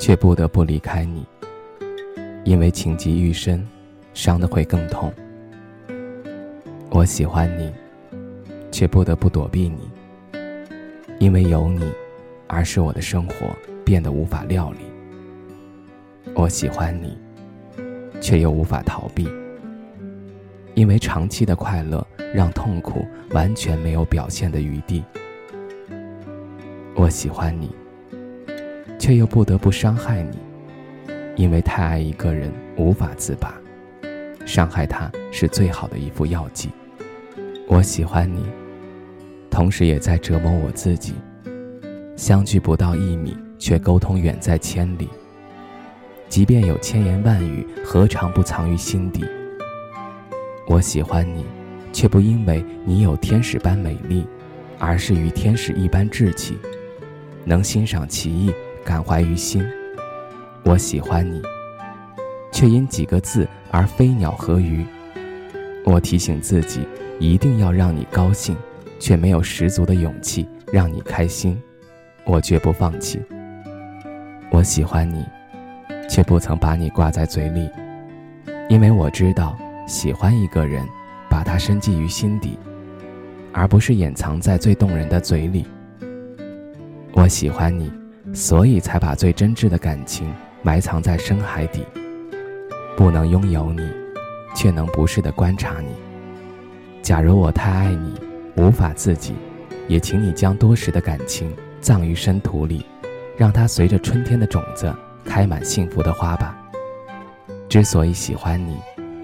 却不得不离开你，因为情急愈深，伤的会更痛。我喜欢你，却不得不躲避你，因为有你，而使我的生活变得无法料理。我喜欢你，却又无法逃避，因为长期的快乐让痛苦完全没有表现的余地。我喜欢你。却又不得不伤害你，因为太爱一个人无法自拔，伤害他是最好的一副药剂。我喜欢你，同时也在折磨我自己。相距不到一米，却沟通远在千里。即便有千言万语，何尝不藏于心底？我喜欢你，却不因为你有天使般美丽，而是与天使一般志气，能欣赏奇异。感怀于心，我喜欢你，却因几个字而飞鸟和鱼。我提醒自己一定要让你高兴，却没有十足的勇气让你开心。我绝不放弃。我喜欢你，却不曾把你挂在嘴里，因为我知道喜欢一个人，把他深记于心底，而不是掩藏在最动人的嘴里。我喜欢你。所以才把最真挚的感情埋藏在深海底，不能拥有你，却能不时的观察你。假如我太爱你，无法自己，也请你将多时的感情葬于深土里，让它随着春天的种子开满幸福的花吧。之所以喜欢你，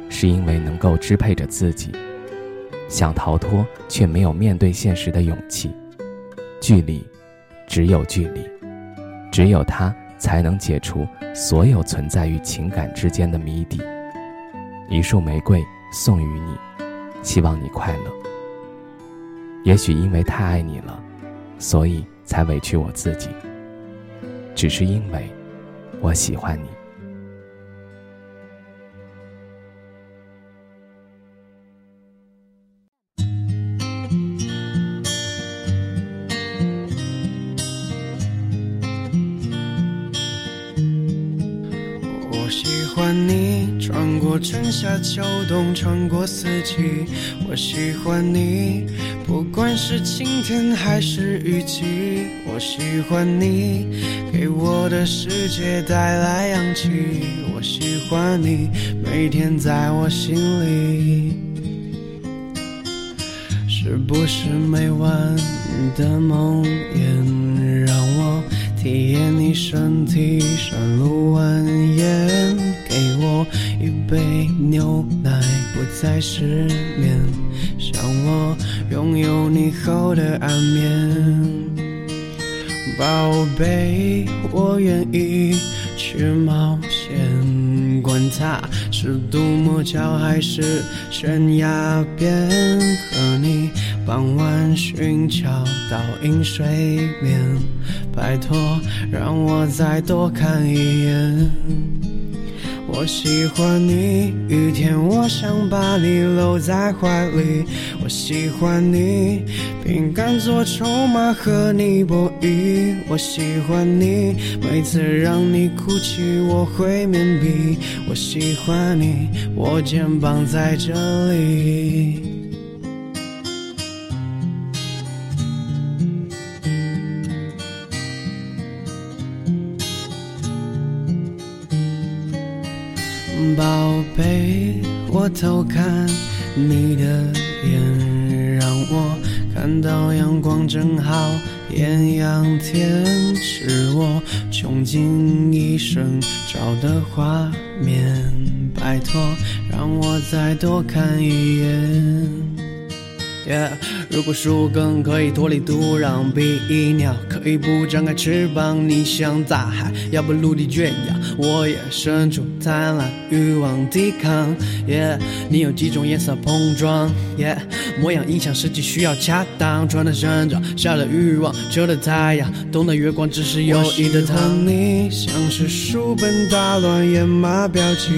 是因为能够支配着自己，想逃脱却没有面对现实的勇气。距离，只有距离。只有他才能解除所有存在于情感之间的谜底。一束玫瑰送予你，希望你快乐。也许因为太爱你了，所以才委屈我自己。只是因为，我喜欢你。欢你穿过春夏秋冬，穿过四季。我喜欢你，不管是晴天还是雨季。我喜欢你，给我的世界带来氧气。我喜欢你，每天在我心里。是不是每晚的梦魇体验你身体山路蜿蜒？给我一杯牛奶，不再失眠。想我拥有你后的安眠，宝贝，我愿意去冒险。管它是独木桥还是悬崖边，和你傍晚寻桥倒映水面。拜托，让我再多看一眼。我喜欢你，雨天我想把你搂在怀里。我喜欢你，饼干做筹码和你博弈。我喜欢你，每次让你哭泣我会面壁。我喜欢你，我肩膀在这里。宝贝，我偷看你的眼，让我看到阳光正好艳阳天，是我穷尽一生找的画面。拜托，让我再多看一眼。Yeah，如果树根可以脱离土壤，比翼鸟可以不张开翅膀，你想大海，要不陆地圈养，我也伸出贪婪欲望抵抗。你有几种颜色碰撞模样影响实际需要恰当，穿的生长，下的欲望，遮的太阳，懂得月光只是有意的糖。你像是书本打乱野马标记，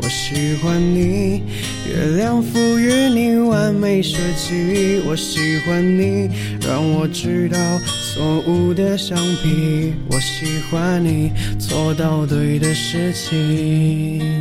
我喜欢你，月亮赋予你完美设计。我喜欢你，让我知道错误的橡皮。我喜欢你，做到对的事情。